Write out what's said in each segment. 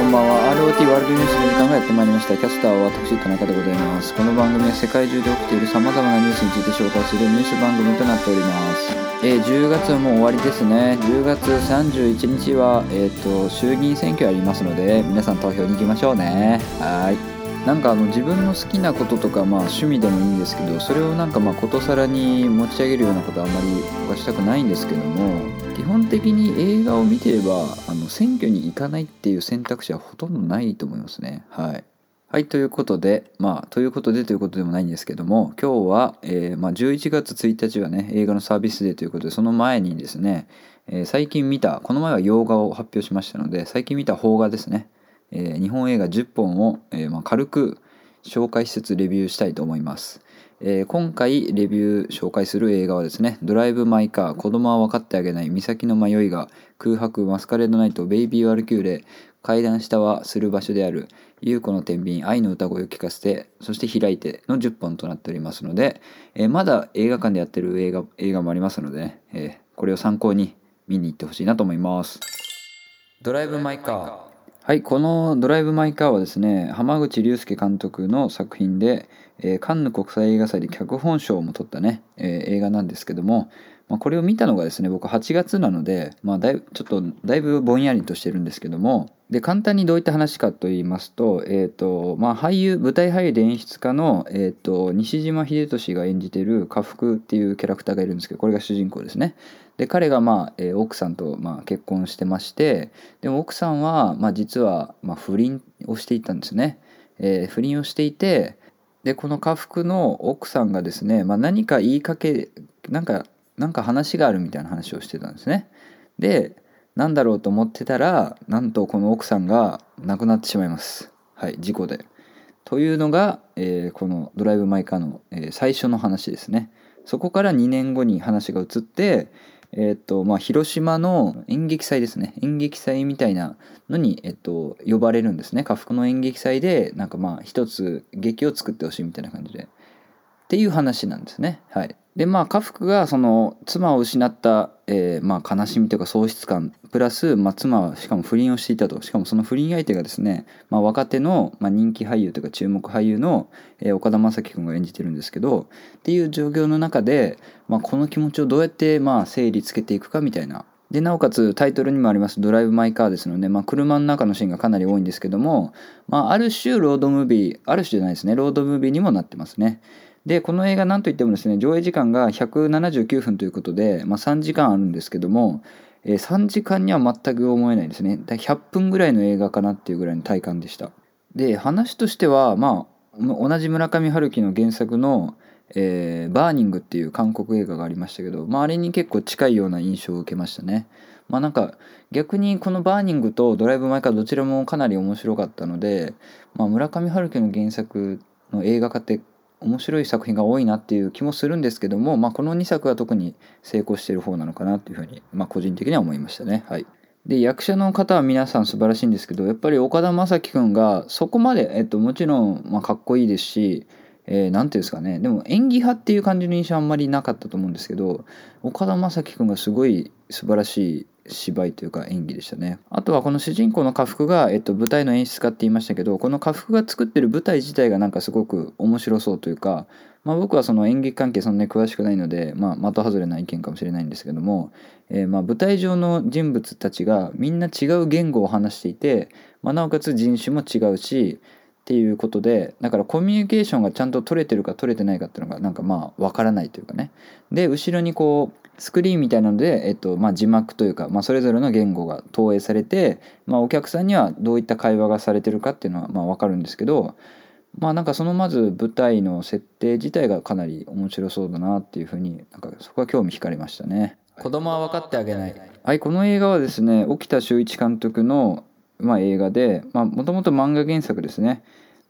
こんばんは。ROT ワールドニュースの時間がやってまいりました。キャスターは私田中でございます。この番組は世界中で起きている様々なニュースについて紹介するニュース番組となっております。えー、10月はもう終わりですね。10月31日はえ、ー、と衆議院選挙ありますので皆さん投票に行きましょうね。はい。なんかあの自分の好きなこととかまあ趣味でもいいんですけどそれをなんかまあことさらに持ち上げるようなことはあんまりはしたくないんですけども本的に映画を見てればあの選挙に行かないっていう選択肢はほとんどないと思いますねはい。はい、ということで、まあ、ということでということでもないんですけども、今日は、えー、まあ、11月1日はね、映画のサービスデーということで、その前にですね、えー、最近見た、この前は洋画を発表しましたので、最近見た邦画ですね、えー、日本映画10本を、え、まあ、軽く紹介しつつレビューしたいと思います。えー、今回レビュー紹介する映画はですね、ドライブ・マイ・カー、子供は分かってあげない、岬の迷いが、空白、マスカレード・ナイト、ベイビー・ワルキューレ、階段下はする場所である、優子の天秤、愛の歌声を聞かせて、そして開いての10本となっておりますので、えー、まだ映画館でやってる映画映画もありますのでね、えー、これを参考に見に行ってほしいなと思います。ドライブ・マイ・カー。はい、この「ドライブ・マイ・カー」はですね濱口竜介監督の作品で、えー、カンヌ国際映画祭で脚本賞も取ったね、えー、映画なんですけども、まあ、これを見たのがですね僕8月なので、まあ、だいちょっとだいぶぼんやりとしてるんですけどもで簡単にどういった話かと言いますと,、えーとまあ、俳優舞台俳優で演出家の、えーと、西島秀俊が演じてる家福っていうキャラクターがいるんですけどこれが主人公ですね。で彼が、まあえー、奥さんと、まあ、結婚してましてでも奥さんは、まあ、実は、まあ、不倫をしていたんですね、えー、不倫をしていてでこの家福の奥さんがですね、まあ、何か言いかけなんかなんか話があるみたいな話をしてたんですね。でなんだろうと思ってたらなんとこの奥さんが亡くなってしまいます。はい事故で。というのが、えー、この「ドライブ・マイ・カーの」えー、最初の話ですね。そこから2年後に話が移ってえっ、とまあ、広島の演劇祭ですね。演劇祭みたいなのに、えっと、呼ばれるんですね。家福の演劇祭でなんかまあ一つ劇を作ってほしいみたいな感じで。っていう話なんですね。はい。でまあ家福がその妻を失った、えー、まあ悲しみというか喪失感。プラス、まあ、妻はしかも不倫をしていたと。しかもその不倫相手がですね、まあ、若手の、まあ、人気俳優というか注目俳優の、えー、岡田将生君が演じてるんですけどっていう状況の中で、まあ、この気持ちをどうやって、まあ、整理つけていくかみたいな。でなおかつタイトルにもあります「ドライブ・マイ・カー」ですので、まあ、車の中のシーンがかなり多いんですけども、まあ、ある種ロードムービーある種じゃないですねロードムービーにもなってますね。でこの映画なんといってもですね上映時間が179分ということで、まあ、3時間あるんですけども、えー、3時間には全く思えないですね100分ぐらいの映画かなっていうぐらいの体感でしたで話としてはまあ同じ村上春樹の原作のえー、バーニングっていう韓国映画がありましたけど、まあ、あれに結構近いような印象を受けましたね。まあなんか逆にこのバーニングとドライブ・マイ・カーどちらもかなり面白かったので、まあ、村上春樹の原作の映画化って面白い作品が多いなっていう気もするんですけども、まあ、この2作は特に成功してる方なのかなっていうふうに、まあ、個人的には思いましたね。はい、で役者の方は皆さん素晴らしいんですけどやっぱり岡田将生君がそこまで、えっと、もちろん、まあ、かっこいいですし何、えー、て言うんですかねでも演技派っていう感じの印象はあんまりなかったと思うんですけど岡田将生君がすごい素晴らしい芝居というか演技でしたね。あとはこの主人公の家福が、えっと、舞台の演出家って言いましたけどこの家福が作ってる舞台自体がなんかすごく面白そうというか、まあ、僕はその演劇関係そんなに詳しくないので、まあ、的外れな意見かもしれないんですけども、えー、ま舞台上の人物たちがみんな違う言語を話していて、まあ、なおかつ人種も違うしっていうことでだからコミュニケーションがちゃんと取れてるか取れてないかっていうのがなんかまあ分からないというかね。で後ろにこうスクリーンみたいなので、えっとまあ、字幕というか、まあ、それぞれの言語が投影されて、まあ、お客さんにはどういった会話がされてるかっていうのはまあ分かるんですけどまあなんかそのまず舞台の設定自体がかなり面白そうだなっていうふうになんかそこは興味惹かれましたね。子供は分かってあげない。はい、この映画はですね、沖田修一監督の、まあ、映画で、もともと漫画原作ですね。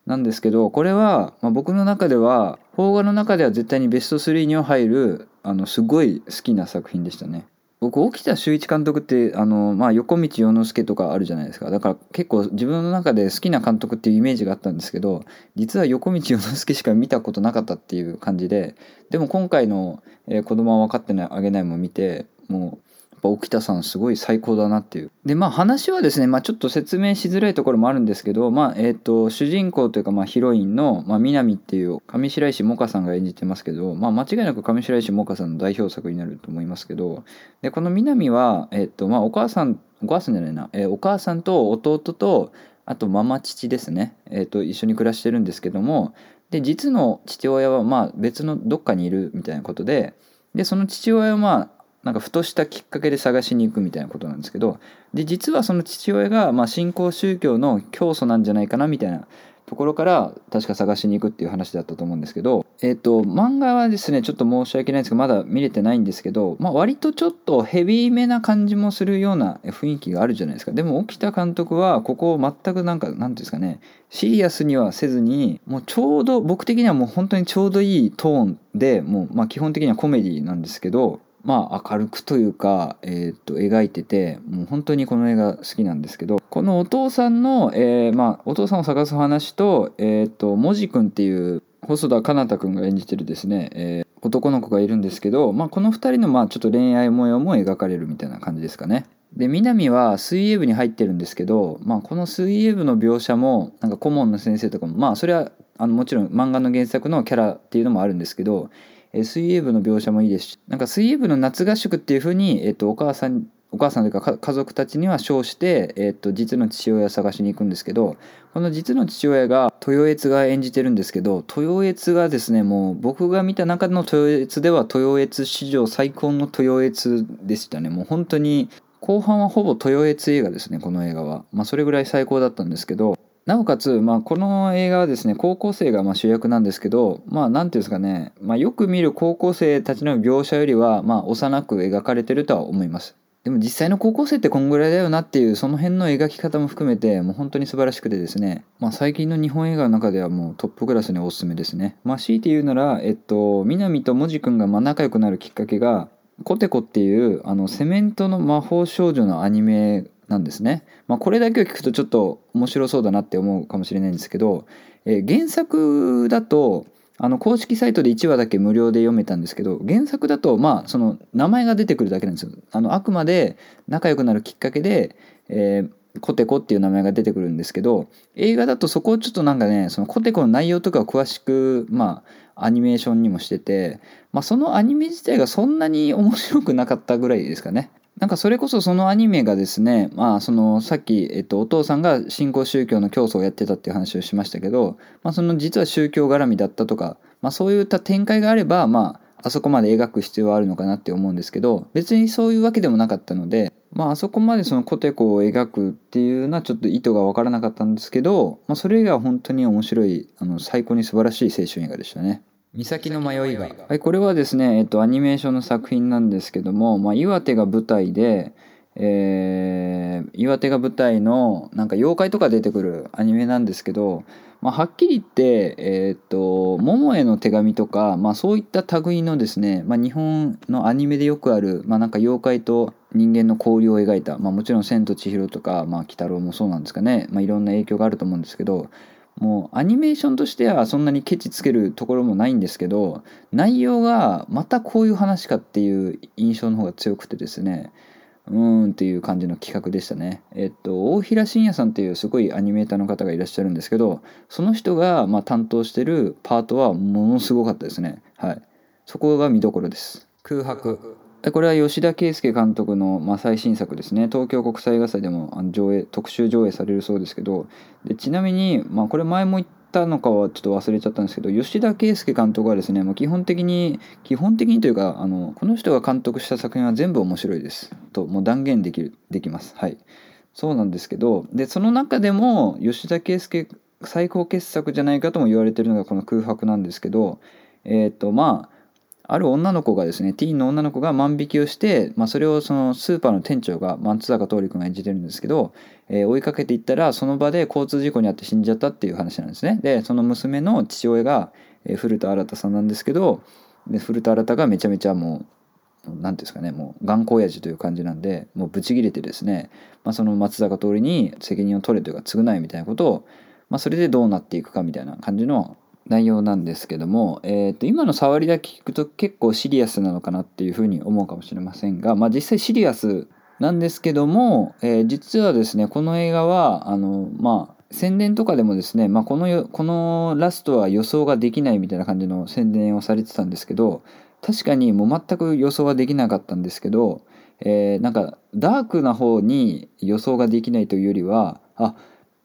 なんですけど、これは、まあ、僕の中では、邦画の中では絶対にベスト3には入るあのすごい好きな作品でしたね。僕沖田修一監督ってあの、まあ、横道洋之助とかあるじゃないですかだから結構自分の中で好きな監督っていうイメージがあったんですけど実は横道洋之助しか見たことなかったっていう感じででも今回の「えー、子供は分かってないあげない」も見てもうぱ沖田さんすごい最高だなっていう。でまあ話はですね、まあ、ちょっと説明しづらいところもあるんですけど、まあえーと、主人公というか、まあ、ヒロインの、まあ、南っていう上白石萌歌さんが演じてますけど、まあ、間違いなく上白石萌歌さんの代表作になると思いますけどでこの南は、えーとまあ、お母さんお母さんじゃないな、えー、お母さんと弟とあとママ父ですね、えーと一緒に暮らしてるんですけどもで実の父親はまあ別のどっかにいるみたいなことででその父親はまあなんかふとしたきっかけで探しに行くみたいなことなんですけどで実はその父親がまあ新興宗教の教祖なんじゃないかなみたいなところから確か探しに行くっていう話だったと思うんですけど、えっ、ー、と、漫画はですね、ちょっと申し訳ないんですけど、まだ見れてないんですけど、まあ割とちょっとヘビーめな感じもするような雰囲気があるじゃないですか。でも、沖田監督はここを全くなんか、なんていうんですかね、シリアスにはせずに、もうちょうど、僕的にはもう本当にちょうどいいトーンで、もう、まあ基本的にはコメディなんですけど、まあ明るくというか、えー、と描いててもう本当にこの映画好きなんですけどこのお父さんの、えー、まあ、お父さんを探す話と,、えー、っともじくんっていう細田かなたくんが演じてるですね、えー、男の子がいるんですけど、まあ、この2人のまあちょっと恋愛模様も描かれるみたいな感じですかね。で南は水泳部に入ってるんですけど、まあ、この水泳部の描写もなんか顧問の先生とかもまあそれはあのもちろん漫画の原作のキャラっていうのもあるんですけどえ水泳部の描写もいいですしなんか水泳部の夏合宿っていうふうに、えっと、お母さんお母さんというか家族たちには称して、えっと、実の父親を探しに行くんですけどこの実の父親が豊悦が演じてるんですけど豊悦がですねもう僕が見た中の豊悦では豊悦史上最高の豊悦でしたね。もう本当に後半はほぼ豊悦映画ですねこの映画は。まあそれぐらい最高だったんですけどなおかつ、まあ、この映画はですね高校生がま主役なんですけどまあ何ていうんですかね、まあ、よく見る高校生たちの描写よりはまあ幼く描かれてるとは思います。でも実際の高校生ってこんぐらいだよなっていうその辺の描き方も含めてもう本当に素晴らしくてですね、まあ、最近の日本映画の中ではもうトップクラスにおすすめですね。まあ強いて言うならえっと南ともじくんがま仲良くなるきっかけがコテコっていうあのセメントの魔法少女のアニメなんですね。まあ、これだけを聞くとちょっと面白そうだなって思うかもしれないんですけど、えー、原作だとあの公式サイトで1話だけ無料で読めたんですけど原作だとまあその名前が出てくるだけなんですよ。あのあくまで仲良くなるきっかけで、えー、コテコっていう名前が出てくるんですけど映画だとそこをちょっとなんかねそのコテコの内容とかを詳しくまあアニメーションにもしてて、まあ、そのアニメ自体がそんなに面白くなかったぐらいですかね。なんかそれこそそのアニメがですね、まあそのさっき、えっと、お父さんが新興宗教の教祖をやってたっていう話をしましたけど、まあその実は宗教絡みだったとか、まあそういった展開があれば、まああそこまで描く必要はあるのかなって思うんですけど、別にそういうわけでもなかったので、まああそこまでそのコテコを描くっていうのはちょっと意図がわからなかったんですけど、まあそれ以外は本当に面白い、あの最高に素晴らしい青春映画でしたね。岬の迷いが。はい、これはですね、えっと、アニメーションの作品なんですけども、まあ、岩手が舞台で、えー、岩手が舞台のなんか妖怪とか出てくるアニメなんですけど、まあ、はっきり言って、えー、っと「桃への手紙」とか、まあ、そういった類のですね、まあ、日本のアニメでよくある、まあ、なんか妖怪と人間の交流を描いた、まあ、もちろん「千と千尋」とか「まあ、鬼太郎」もそうなんですかね、まあ、いろんな影響があると思うんですけどもうアニメーションとしてはそんなにケチつけるところもないんですけど内容がまたこういう話かっていう印象の方が強くてですねうーんっていう感じの企画でしたね。えっと、大平信也さんっていうすごいアニメーターの方がいらっしゃるんですけど、その人がま担当してるパートはものすごかったですね。はい。そこが見どころです。空白。これは吉田圭佑監督の、ま最新作ですね。東京国際映画祭でもあの上映特集上映されるそうですけど。でちなみに、まあ、これ前も言ったのかはちょっと忘れちゃったんですけど吉田圭佑監督はですねもう基本的に基本的にというかあのこの人が監督した作品は全部面白いです。ともう断言できるできます。はい。そうなんですけどでその中でも吉田圭佑最高傑作じゃないかとも言われてるのがこの空白なんですけどえっ、ー、とまあある女の子がですねティーンの女の子が万引きをして、まあ、それをそのスーパーの店長が松坂桃李君が演じてるんですけど、えー、追いかけていったらその場で交通事故に遭って死んじゃったっていう話なんですね。でその娘の父親が、えー、古田新さんなんですけどで古田新太がめちゃめちゃもう何ていうんですかねもう頑固親父という感じなんでもうブチギレてですね、まあ、その松坂桃李に責任を取れというか償いみたいなことを、まあ、それでどうなっていくかみたいな感じの内容なんですけども、えー、と今の触りだけ聞くと結構シリアスなのかなっていうふうに思うかもしれませんが、まあ、実際シリアスなんですけども、えー、実はですねこの映画はあのまあ宣伝とかでもですね、まあ、このこのラストは予想ができないみたいな感じの宣伝をされてたんですけど確かにもう全く予想はできなかったんですけど、えー、なんかダークな方に予想ができないというよりはあ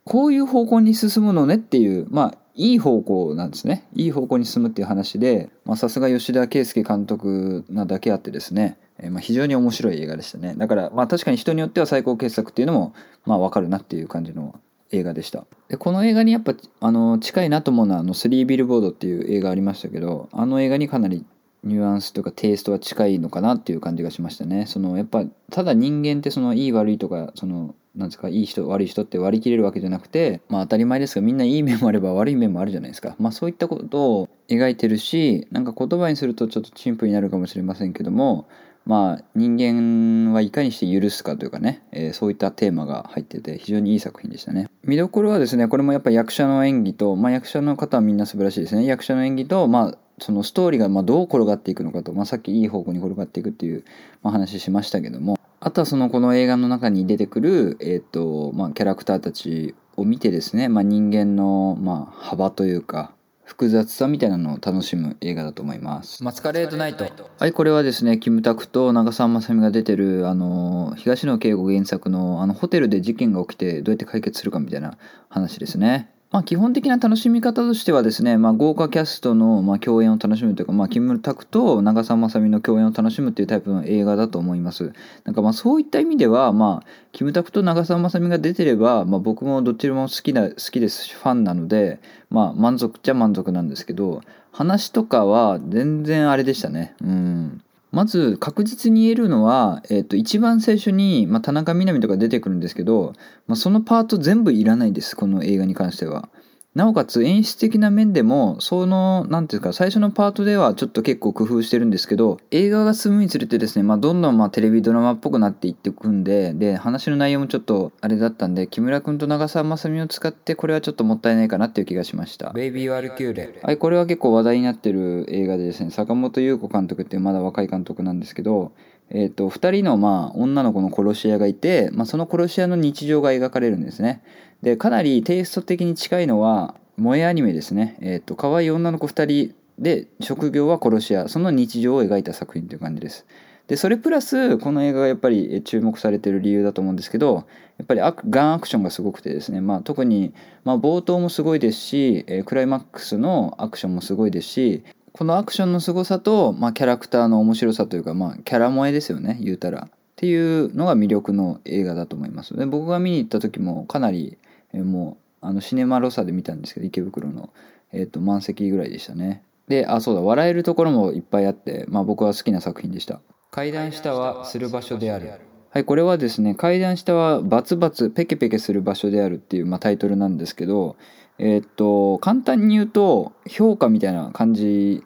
こういう方向に進むのねっていうまあいい方向なんですね。いい方向に進むっていう話でさすが吉田圭佑監督なだけあってですね、えー、まあ、非常に面白い映画でしたね。だからまあ確かに人によっては最高傑作っていうのもまあわかるなっていう感じの映画でした。でこの映画にやっぱあの近いなと思うのはあの「スリービルボード」っていう映画ありましたけどあの映画にかなりニュアンスとかテイストは近いのかなっていう感じがしましたね。そのやっぱただ人間ってそのいい悪いとかそのなんですかいい人悪い人って割り切れるわけじゃなくてまあ当たり前ですがみんないい面もあれば悪い面もあるじゃないですか。まあそういったことを描いてるしなんか言葉にするとちょっと陳腐になるかもしれませんけどもまあ人間はいかにして許すかというかね、えー、そういったテーマが入ってて非常にいい作品でしたね。見どころはですねこれもやっぱ役者の演技と、まあ、役者の方はみんな素晴らしいですね。役者の演技とまあそのストーリーがまどう転がっていくのかと、まあ、さっきいい方向に転がっていくっていう、まあ、話しましたけどもあとはそのこの映画の中に出てくる、えーとまあ、キャラクターたちを見てですね、まあ、人間の、まあ、幅というか複雑さみたいなのを楽しむ映画だと思います。マスカレードナイトはいこれはですねキムタクと長澤まさみが出てるあの東野圭吾原作のあのホテルで事件が起きてどうやって解決するかみたいな話ですねまあ、基本的な楽しみ方としてはですね、まあ、豪華キャストのまあ共演を楽しむというか、まあ、キムタクと長澤まさみの共演を楽しむっていうタイプの映画だと思います。なんかまあそういった意味では、まあ、キムタクと長澤まさみが出てれば、まあ、僕もどっちも好きな好きですしファンなので、まあ、満足っちゃ満足なんですけど話とかは全然あれでしたね。うんまず確実に言えるのは、えー、と一番最初に、まあ、田中みな実とか出てくるんですけど、まあ、そのパート全部いらないですこの映画に関しては。なおかつ演出的な面でもその何ていうか最初のパートではちょっと結構工夫してるんですけど映画が進むにつれてですね、まあ、どんどんまあテレビドラマっぽくなっていっていくんでで話の内容もちょっとあれだったんで木村君と長澤まさみを使ってこれはちょっともったいないかなっていう気がしました「ベイビー・ワルキューレ」はいこれは結構話題になってる映画でですね坂本優子監督っていうまだ若い監督なんですけどえーと、2人のまあ女の子の殺し屋がいて、まあ、その殺し屋の日常が描かれるんですねでかなりテイスト的に近いのは萌えアニメですね。えっ、ー、と可愛い女の子2人で職業は殺し屋。その日常を描いた作品という感じです。でそれプラスこの映画がやっぱり注目されてる理由だと思うんですけどやっぱりガンアクションがすごくてですね、まあ、特に、まあ、冒頭もすごいですしえクライマックスのアクションもすごいですしこのアクションの凄さと、まあ、キャラクターの面白さというか、まあ、キャラ萌えですよね。言うたら。っていうのが魅力の映画だと思います。で僕が見に行った時もかなり、えもうあのシネマロサで見たんですけど池袋の、えーと、満席ぐらいでしたね。であそうだ笑えるところもいっぱいあって、まあ、僕は好きな作品でした。階段下はする場所である。はいこれはですね階段下はバツバツペケペケする場所であるっていう、まあ、タイトルなんですけどえー、っと簡単に言うと評価みたいな感じ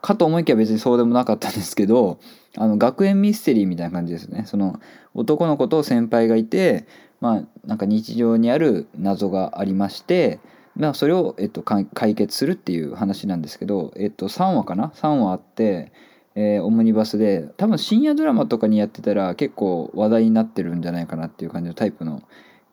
かと思いきや別にそうでもなかったんですけどあの学園ミステリーみたいな感じですね。その男の子と先輩がいてまあなんか日常にある謎がありましてまあそれを、えっと、解決するっていう話なんですけど、えっと、3話かな？3話あって、えー、オムニバスで多分深夜ドラマとかにやってたら結構話題になってるんじゃないかなっていう感じのタイプの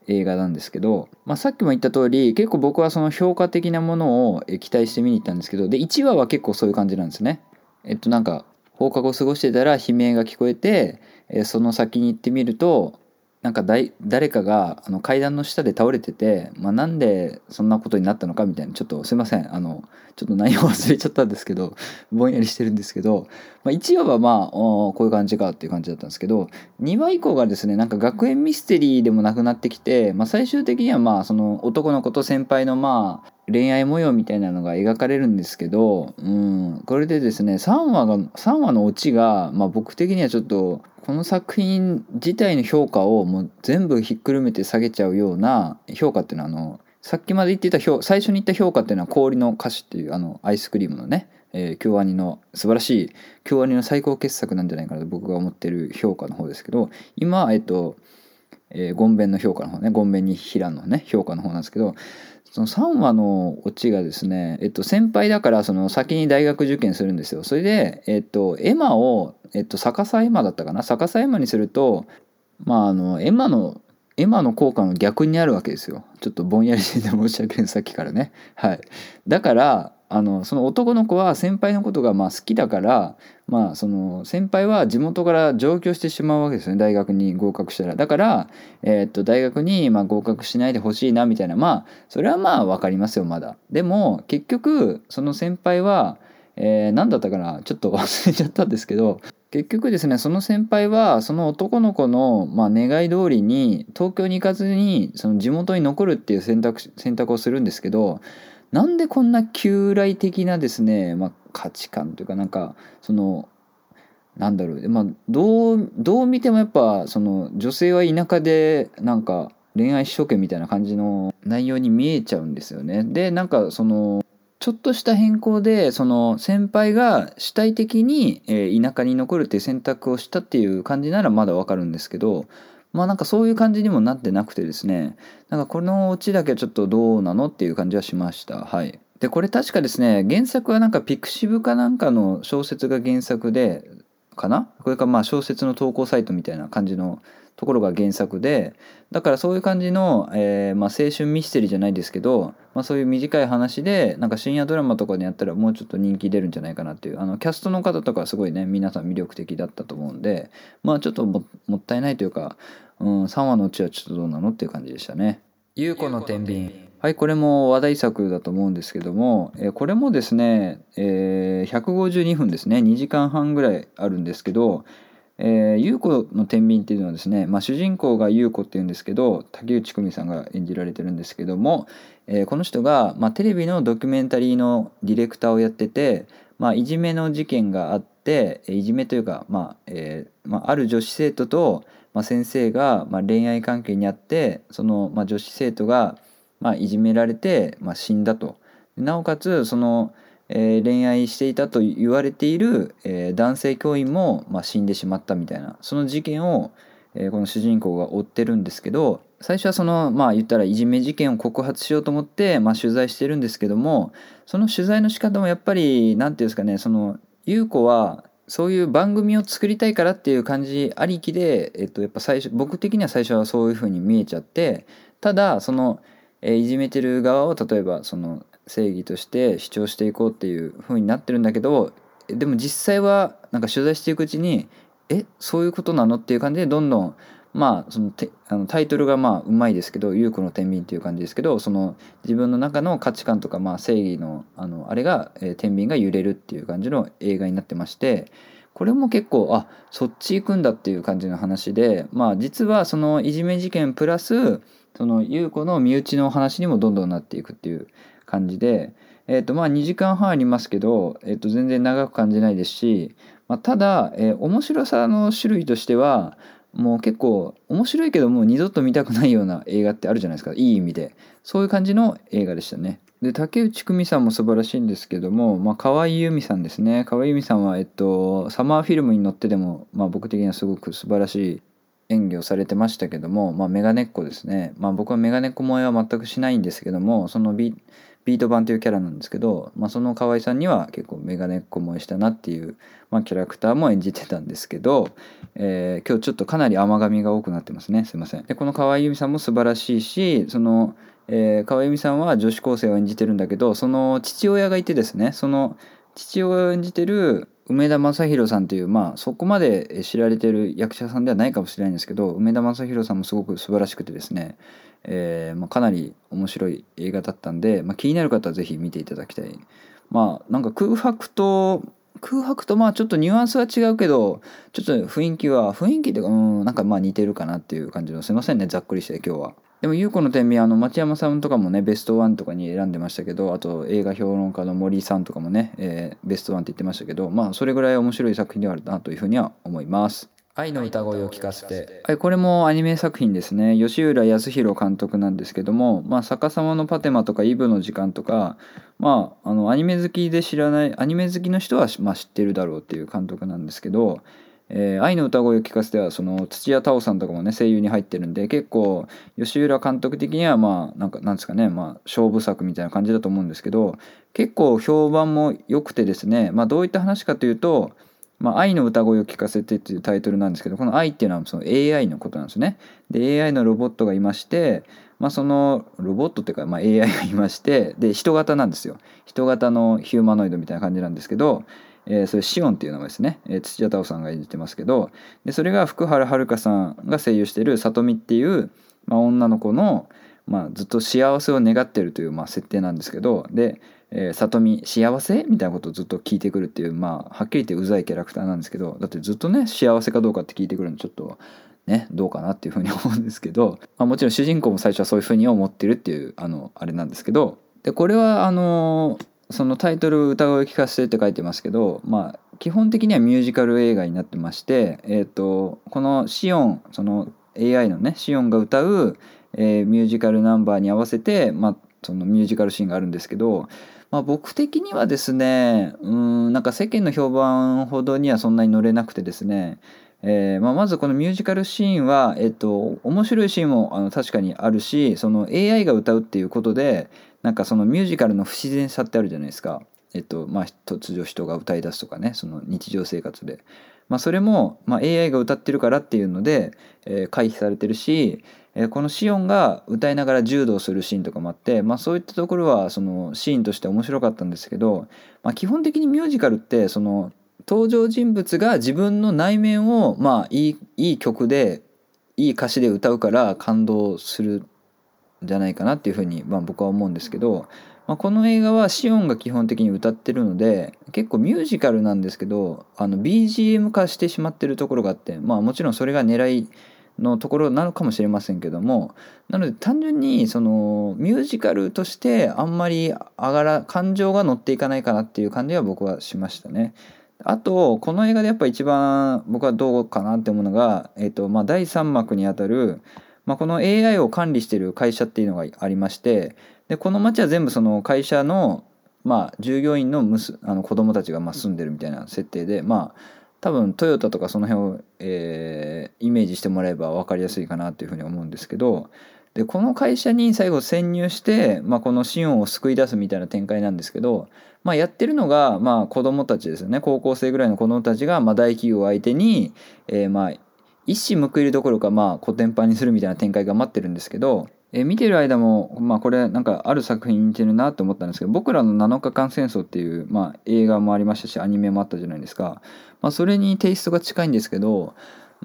映画なんですけど、まあ、さっきも言った通り結構僕はその評価的なものを期待して見に行ったんですけどで1話は結構そういう感じなんですね。えっとなんか放課後過ごしてたら悲鳴が聞こえて、えその先に行ってみるとなんか誰かがあの階段の下で倒れてて、まあ、なんでそんなことになったのかみたいなちょっとすいません。あのちょっと内容忘れちゃったんですけどぼんやりしてるんですけど、まあ、1話はまあこういう感じかっていう感じだったんですけど2話以降がですねなんか学園ミステリーでもなくなってきて、まあ、最終的にはまあその男の子と先輩のまあ恋愛模様みたいなのが描かれるんですけど、うん、これでですね3話が3話のオチが、まあ、僕的にはちょっとこの作品自体の評価をもう全部ひっくるめて下げちゃうような評価っていうのはあのさっきまで言ってた評最初に言った評価っていうのは氷の歌詞っていうあのアイスクリームのね、えー、京アニの素晴らしい京アニの最高傑作なんじゃないかなと僕が思ってる評価の方ですけど今えっとえー、ゴンベンの評価の方ねゴンベンに平のね評価の方なんですけどその3話のオチがですね、えっと、先輩だからその先に大学受験するんですよ。それで、えっと、エマを、えっと、逆さエマだったかな？逆さエマにするとまああのエマのエマの効果の逆にあるわけですよ。ちょっとぼんやりしてて申し訳ないさっきからね。はい。だからあのその男の子は先輩のことがまあ好きだからまあその先輩は地元から上京してしまうわけですね大学に合格したら。だから、えー、っと大学にまあ合格しないでほしいなみたいな。まあそれはまあ分かりますよまだ。でも結局その先輩は、えー、何だったかなちょっと忘れちゃったんですけど結局ですねその先輩はその男の子の、まあ、願い通りに東京に行かずにその地元に残るっていう選択選択をするんですけどなんでこんな旧来的なですね、まあ、価値観というかなんかそのなんだろう、まあ、どうどう見てもやっぱその女性は田舎でなんか恋愛しとけみたいな感じの内容に見えちゃうんですよね。でなんかそのちょっとした変更でその先輩が主体的に、田舎に残るっていう選択をしたっていう感じならまだわかるんですけどまあなんかそういう感じにもなってなくてですね。なんかこのオチだけはちょっとどうなのっていう感じはしました。はい。でこれ確かですね原作はなんかピクシブかなんかの小説が原作でかな？これかまあ小説の投稿サイトみたいな感じのところが原作でだからそういう感じの、えー、まあ、青春ミステリーじゃないですけど、まあ、そういう短い話でなんか深夜ドラマとかでやったらもうちょっと人気出るんじゃないかなっていう。あのキャストの方とかはすごいね皆さん魅力的だったと思うんでまあちょっともったいないというか、うん、3話のうちはちょっとどうなのっていう感じでしたね。優子の天秤。はいこれも話題作だと思うんですけども、えー、これもですね、えー、152分ですね。2時間半ぐらいあるんですけどえー、優子の天秤っていうのはですね、まあ、主人公が優子っていうんですけど竹内久美さんが演じられてるんですけども、えー、この人が、まあ、テレビのドキュメンタリーのディレクターをやってて、まあ、いじめの事件があっていじめというか、まあえーまあ、ある女子生徒と、まあ、先生が、まあ、恋愛関係にあってその、まあ、女子生徒が、まあ、いじめられて、まあ、死んだと。なおかつそのえー、恋愛していたと言われている、えー、男性教員も、まあ、死んでしまったみたいなその事件を、えー、この主人公が追ってるんですけど最初はそのまあ言ったらいじめ事件を告発しようと思って、まあ、取材してるんですけどもその取材の仕方もやっぱり何て言うんですかねその優子はそういう番組を作りたいからっていう感じありきで、えっと、やっぱ最初僕的には最初はそういう風に見えちゃってただその、え、いじめてる側を例えばその正義として主張していこうっていう風になってるんだけどでも実際はなんか取材していくうちにえそういうことなのっていう感じでどんどんまあそのてあのタイトルがまあうまいですけど「優子の天秤」っていう感じですけどその自分の中の価値観とかまあ正義のあのあれが、えー、天秤が揺れるっていう感じの映画になってましてこれも結構あそっち行くんだっていう感じの話でまあ実はそのいじめ事件プラスその優子の身内の話にもどんどんなっていくっていう感じで、えー、とまあ2時間半ありますけど、えー、と全然長く感じないですし、まあ、ただ、えー、面白さの種類としてはもう結構面白いけどもう二度と見たくないような映画ってあるじゃないですか。いい意味で。そういう感じの映画でしたね。で竹内久美さんも素晴らしいんですけども、まあ、河合由美さんですね。河合由美さんは、えっと、サマーフィルムに乗ってでも、まあ、僕的にはすごく素晴らしい演技をされてましたけども、まあ、メガネっ子ですね、まあ、僕はメガネっ子萌えは全くしないんですけどもそのビビート版というキャラなんですけど、まあ、その河合さんには結構メガネっ子萌えしたなっていう、まあ、キャラクターも演じてたんですけど、えー、今日ちょっとかなり甘噛みが多くなってますね。すいません。でこの河合由美さんも素晴らしいしその、えー、河合由美さんは女子高生を演じてるんだけどその父親がいてですねその父親を演じてる梅田正宏さんというまあそこまで知られてる役者さんではないかもしれないんですけど梅田正宏さんもすごく素晴らしくてですねえー、まあ、かなり面白い映画だったんで、まあ、気になる方は是非見ていただきたいまあなんか空白と空白とまあちょっとニュアンスは違うけどちょっと雰囲気は雰囲気というかうんなんかまあ似てるかなっていう感じのすいませんねざっくりして今日は。でも優子の天秤あの町山さんとかもねベストワンとかに選んでましたけどあと映画評論家の森さんとかもね、えー、ベストワンって言ってましたけどまあそれぐらい面白い作品ではあるなというふうには思います。愛の歌声を聞かせて、はい、これもアニメ作品ですね。吉浦康弘監督なんですけども「まあ、逆さまのパテマ」とか「イブの時間」とかまああのアニメ好きで知らないアニメ好きの人は、まあ、知ってるだろうっていう監督なんですけど、えー、愛の歌声を聞かせてはその土屋太鳳さんとかもね声優に入ってるんで結構吉浦監督的にはまあなんかなんですかねまあ勝負作みたいな感じだと思うんですけど結構評判も良くてですねまあどういった話かというとまあ、愛の歌声を聞かせてっていうタイトルなんですけどこの愛っていうのはその AI のことなんですね。で AI のロボットがいまして、まあ、そのロボットっていうか、まあ、AI がいましてで人型なんですよ。人型のヒューマノイドみたいな感じなんですけど、えー、それシオンっていうのがですね、えー、土屋太鳳さんが演じてますけどでそれが福原遥さんが声優してる里美っていう、まあ、女の子の、まあ、ずっと幸せを願ってるという、まあ、設定なんですけどでえー、里見幸せ？みたいなことをずっと聞いてくるっていうまあはっきり言ってうざいキャラクターなんですけどだってずっとね幸せかどうかって聞いてくるのちょっとねどうかなっていうふうに思うんですけど、まあ、もちろん主人公も最初はそういうふうに思ってるっていうあのあれなんですけどでこれはあのそのタイトル「歌声を聞かせて」って書いてますけどまあ基本的にはミュージカル映画になってまして、えーと、このシオンその AI のねシオンが歌う、えー、ミュージカルナンバーに合わせて、まあ、そのミュージカルシーンがあるんですけどまあ、僕的にはですねうんなんか世間の評判ほどにはそんなに乗れなくてですね、えーまあ、まずこのミュージカルシーンは、えっと、面白いシーンもあの確かにあるしその AI が歌うっていうことでなんかそのミュージカルの不自然さってあるじゃないですか。えっとまあ、突如人が歌い出すとかねその日常生活で、まあ、それも、まあ、AI が歌ってるからっていうので、えー、回避されてるし、え、このシオンが歌いながら柔道するシーンとかもあって、まあ、そういったところはそのシーンとして面白かったんですけど、まあ、基本的にミュージカルってその登場人物が自分の内面を、まあ、いいいい曲でいい歌詞で歌うから感動するんじゃないかなっていうふうに、まあ、僕は思うんですけど、まあ、この映画はシオンが基本的に歌ってるので結構ミュージカルなんですけどあの BGM 化してしまってるところがあってまあもちろんそれが狙いのところなのかもしれませんけどもなので単純にそのミュージカルとしてあんまり上がら感情が乗っていかないかなっていう感じは僕はしましたね。あとこの映画でやっぱ一番僕はどうかなって思うのが、えーとまあ、第3幕にあたる、まあ、この AI を管理してる会社っていうのがありましてでこの町は全部その会社の、まあ、従業員のむすあの子供たちがまあ住んでるみたいな設定でまあ多分トヨタとかその辺を、えー、イメージしてもらえば分かりやすいかなというふうに思うんですけどでこの会社に最後潜入して、まあ、このシオンを救い出すみたいな展開なんですけど、まあ、やってるのが、まあ、子供たちですよね。高校生ぐらいの子供たちが、まあ、大企業を相手に、えー、まあ一矢報いるどころかまあコテンパンにするみたいな展開が待ってるんですけどえ見てる間も、まあ、これなんかある作品に似てるなと思ったんですけど僕らの7日間戦争っていう、まあ、映画もありましたしアニメもあったじゃないですか、まあ、それにテイストが近いんですけど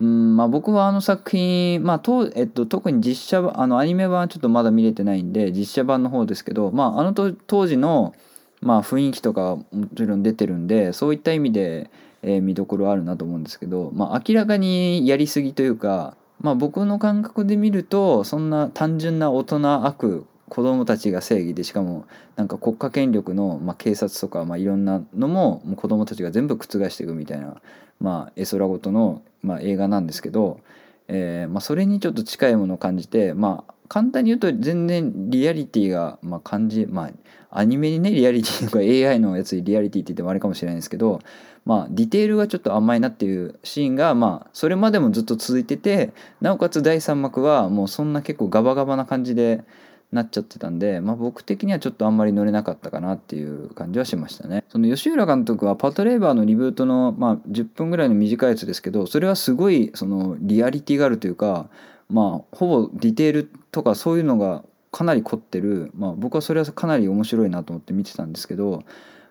うんまあ、僕はあの作品、まあとえっと、特に実写あのアニメ版ちょっとまだ見れてないんで実写版の方ですけど、まあ、あのと当時の、まあ、雰囲気とかもちろん出てるんでそういった意味で、えー、見どころあるなと思うんですけど、まあ、明らかにやりすぎというかまあ僕の感覚で見るとそんな単純な大人悪子供たちが正義でしかもなんか国家権力の、まあ、警察とか、まあ、いろんなのももう子供たちが全部覆していくみたいな、まあ、絵空事の、まあ、映画なんですけど、えーまあ、それにちょっと近いものを感じてまあ簡単に言うと全然リアリティがまあ感じまあアニメにねリアリティとか AI のやつにリアリティって言ってもあれかもしれないんですけどまあ、ディテールがちょっと甘いなっていうシーンが、まあ、それまでもずっと続いててなおかつ第3幕はもうそんな結構ガバガバな感じでなっちゃってたんで、まあ、僕的にはちょっとあんまり乗れなかったかなっていう感じはしましたね。その吉浦監督はパトレーバーのリブートの、まあ、10分ぐらいの短いやつですけどそれはすごいそのリアリティがあるというか、まあ、ほぼディテールとかそういうのがかなり凝ってる、まあ、僕はそれはかなり面白いなと思って見てたんですけど、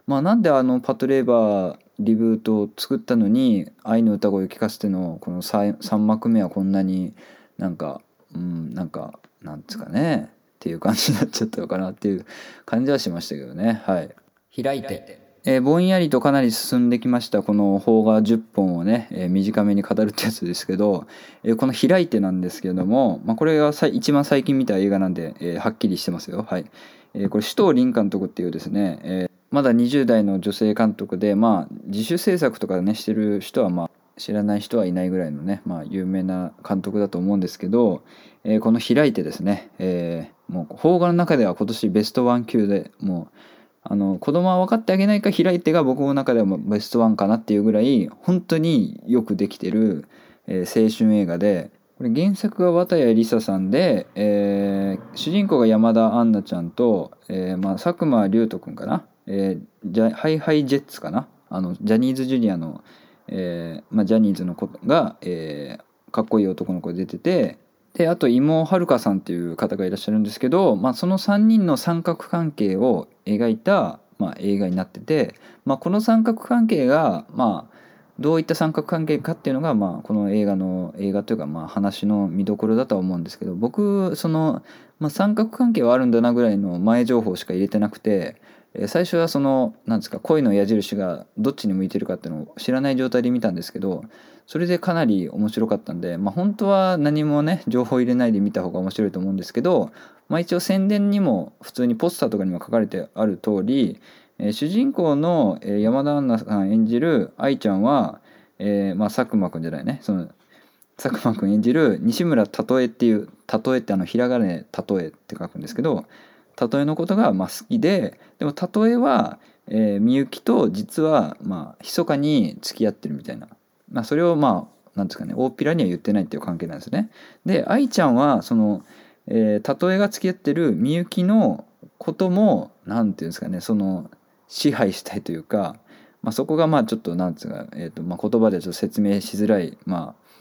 まあ、なんであのパトレーバーリブートを作ったのに「愛の歌声を聞かせて」のこの 3, 3幕目はこんなになんかうんなんかなんですかねっていう感じになっちゃったのかなっていう感じはしましたけどね。はい。開いて。えー、ぼんやりとかなり進んできました。この邦画10本をね、えー、短めに語るってやつですけど、えー、この「開いて」なんですけれども、まあ、これが一番最近見た映画なんで、えはっきりしてますよ。はい、えこれ首藤凛監督っていうですね、えまだ20代の女性監督で、まあ、自主制作とかねしてる人は、まあ、知らない人はいないぐらいのね、まあ、有名な監督だと思うんですけど、えー、この「開いて」ですね、えー、もう邦画の中では今年ベストワン級でもうあの子供は分かってあげないか開いてが僕の中ではベストワンかなっていうぐらい本当によくできてる、えー、青春映画でこれ原作が綿谷りささんで、えー、主人公が山田杏奈ちゃんと、えーまあ、佐久間龍斗くんかな、えー、じゃハイハイジェッツかな？あのジャニーズジュニアの、えーまあ、ジャニーズの子が、えー、かっこいい男の子出ててであと妹はるかさんっていう方がいらっしゃるんですけど、まあ、その3人の三角関係を描いた、まあ、映画になってて、まあ、この三角関係が、まあ、どういった三角関係かっていうのが、まあ、この映画の映画というか、まあ、話の見どころだとは思うんですけど僕その、まあ、三角関係はあるんだなぐらいの前情報しか入れてなくて最初はそのなんですか恋の矢印がどっちに向いてるかっていうのを知らない状態で見たんですけどそれでかなり面白かったんで、まあ、本当は何もね情報入れないで見た方が面白いと思うんですけど、まあ、一応宣伝にも普通にポスターとかにも書かれてある通り、え、主人公の山田杏奈さん演じる愛ちゃんは、え、まあ佐久間くんじゃないね。その佐久間くん演じる西村例えっていう例えってあのひらがなで例えって書くんですけど例えのことがまあ好きででも例えは、えー、みゆきと実はまあ密かに付き合ってるみたいな、まあ、それをまあなんですかね大っぴらには言ってないっていう関係なんですね。で愛ちゃんはその、えー、例えが付き合ってるみゆきのことも何て言うんですかねその支配したいというか、まあ、そこがまあちょっとなんですか、えーとまあ、言葉でちょっと説明しづらい、まあ、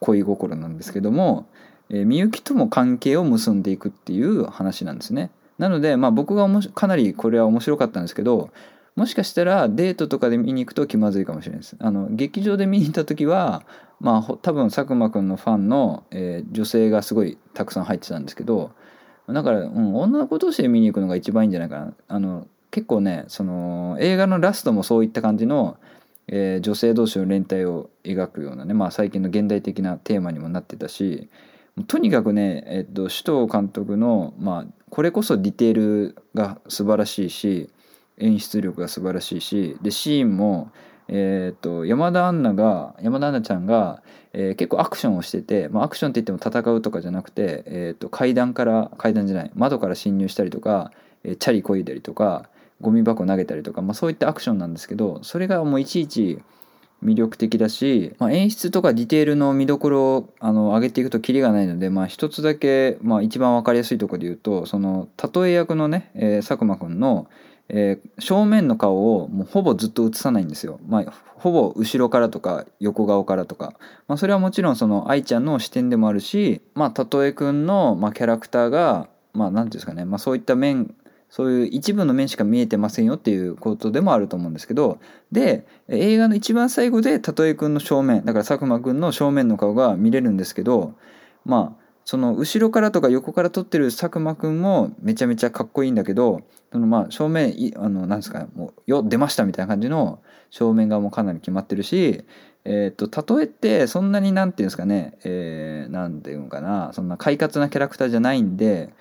恋心なんですけども、えー、みゆきとも関係を結んでいくっていう話なんですね。なので、まあ、僕がかなりこれは面白かったんですけどもしかしたらデートとかで見に行くと気まずいかもしれないです。あの劇場で見に行った時は、まあ、多分佐久間くんのファンの、えー、女性がすごいたくさん入ってたんですけどだから、うん、女の子同士で見に行くのが一番いいんじゃないかな。あの結構ねその映画のラストもそういった感じの、えー、女性同士の連帯を描くようなね、まあ、最近の現代的なテーマにもなってたしとにかくね、えっと、首藤監督の、まあ、これこそディテールが素晴らしいし演出力が素晴らしいしでシーンも、えーと、山田杏奈が山田杏奈ちゃんが、えー、結構アクションをしてて、まあ、アクションって言っても戦うとかじゃなくて、えーと、階段から階段じゃない窓から侵入したりとか、えー、チャリこいだりとかゴミ箱投げたりとか、まあ、そういったアクションなんですけどそれがもういちいち魅力的だし、まあ、演出とかディテールの見どころをあの上げていくとキリがないので、まあ、一つだけ、まあ、一番分かりやすいところで言うとその例え役のね、えー、佐久間くんの、えー、正面の顔をもうほぼずっと映さないんですよ。まあ、ほぼ後ろからとか横顔からとか、まあ、それはもちろんその愛ちゃんの視点でもあるし、まあ、例えくんの、まあ、キャラクターがまあ何ていうんですかね、まあ、そういった面そういう一部の面しか見えてませんよっていうことでもあると思うんですけどで映画の一番最後で例えくんの正面だから佐久間くんの正面の顔が見れるんですけどまあその後ろからとか横から撮ってる佐久間くんもめちゃめちゃかっこいいんだけどそのまあ正面あのなんですかもうよ出ましたみたいな感じの正面側もうかなり決まってるしえーと、例えってそんなに何て言うんですかね何、えー、て言うのかなそんな快活なキャラクターじゃないんで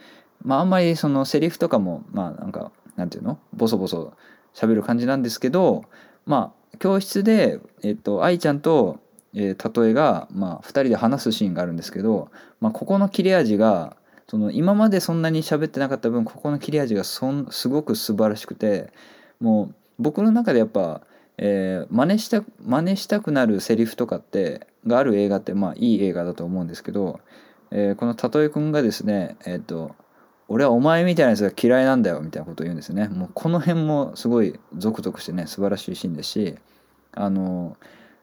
まああんまりそのセリフとかもまあなんかなんていうの？ボソボソ喋る感じなんですけどまあ教室で、えっと、愛ちゃんと、えー、例えが、まあ、2人で話すシーンがあるんですけど、まあ、ここの切れ味がその今までそんなに喋ってなかった分ここの切れ味がそんすごく素晴らしくてもう僕の中でやっぱ、えー、真似した真似したくなるセリフとかってがある映画ってまあいい映画だと思うんですけど、えー、この例えくんがですねえっ、ー、と俺はお前みたいなやつが嫌いなんだよみたいなことを言うんですね。もうこの辺もすごいゾクゾクしてね素晴らしいシーンですしあの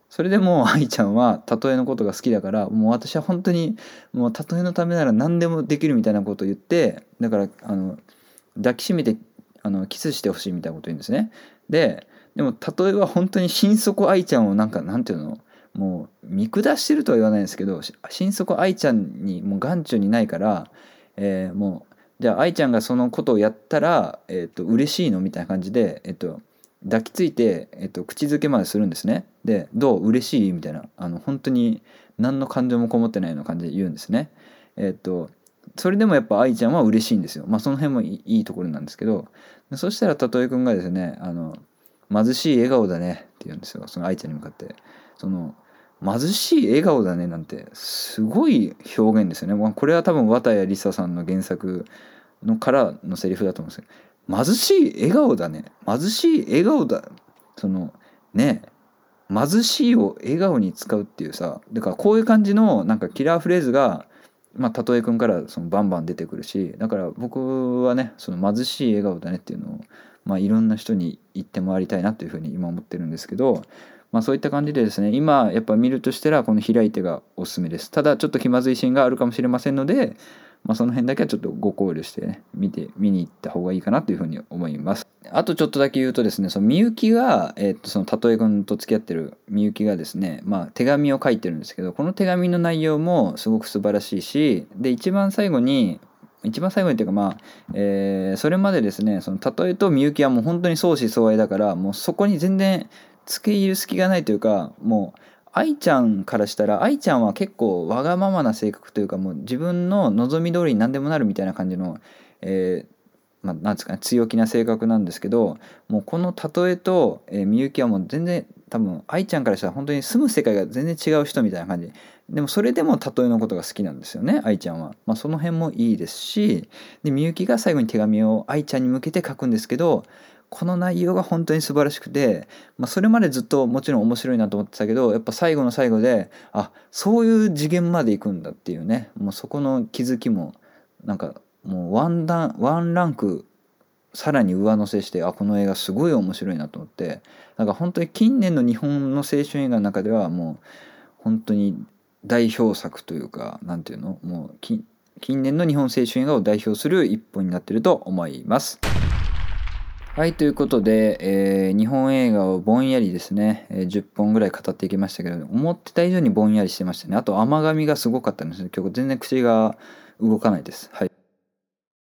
それでもう愛ちゃんは例えのことが好きだからもう私は本当にもう例えのためなら何でもできるみたいなことを言ってだからあの抱きしめてあのキスしてほしいみたいなことを言うんですね。ででも例えは本当に心底愛ちゃんをなんかなんていうの？もう見下してるとは言わないんですけど心底愛ちゃんにもう眼中にないから、えー、もうじゃあ愛ちゃんがそのことをやったら、えーと、嬉しいの？みたいな感じで、えーと、抱きついて、えーと、口づけまでするんですね。で「どう？嬉しい?」みたいな。あの本当に何の感情もこもってないような感じで言うんですね。えっ、ー、とそれでもやっぱ愛ちゃんは嬉しいんですよ。まあその辺もいいところなんですけど。そしたらたとえくんがですねあの「貧しい笑顔だね」って言うんですよ。その愛ちゃんに向かって。その貧しい笑顔だねなんてすごい表現ですよね。まこれは多分綿谷りささんの原作のからのセリフだと思うんですけど貧しい笑顔だね貧しい笑顔だそのね貧しいを笑顔に使うっていうさだからこういう感じのなんかキラーフレーズがまあ、たとえくんからそのバンバン出てくるしだから僕はねその貧しい笑顔だねっていうのを、まあ、いろんな人に言って回りたいなというふうに今思ってるんですけど、まあ、そういった感じでですね今やっぱ見るとしたらこの開いてがおすすめです。ただちょっと気まずいシーンがあるかもしれませんのでまあ、その辺だけはちょっとご考慮してね見て見に行った方がいいかなというふうに思います。あとちょっとだけ言うとですねそのみゆきが、えー、っとそのたとえくんと付き合ってるみゆきがですね、まあ、手紙を書いてるんですけどこの手紙の内容もすごく素晴らしいしで一番最後に一番最後にっていうかまあ、えー、それまでですねその例えとみゆきはもう本当に相思相愛だからもうそこに全然付け入る隙がないというかもう愛ちゃんからしたら愛ちゃんは結構わがままな性格というかもう自分の望み通りに何でもなるみたいな感じの、えー、まあ、なんですかね強気な性格なんですけどもうこの例えと、えー、みゆきはもう全然多分愛ちゃんからしたら本当に住む世界が全然違う人みたいな感じ。でもそれでも例えのことが好きなんですよね愛ちゃんは、まあ、その辺もいいですしでみゆきが最後に手紙を愛ちゃんに向けて書くんですけどこの内容が本当に素晴らしくて、まあ、それまでずっともちろん面白いなと思ってたけどやっぱ最後の最後であそういう次元まで行くんだっていうねもうそこの気づきもなんかもうワンダンワンランクさらに上乗せしてあこの映画すごい面白いなと思ってなんか本当に近年の日本の青春映画の中ではもう本当に代表作というか何ていうの？もう近年の日本青春映画を代表する一本になってると思います。はい、ということで、えー、日本映画をぼんやりですね、えー、10本ぐらい語っていきましたけど、思ってた以上にぼんやりしてましたね。あと甘噛みがすごかったんですね。今日全然口が動かないです。はい。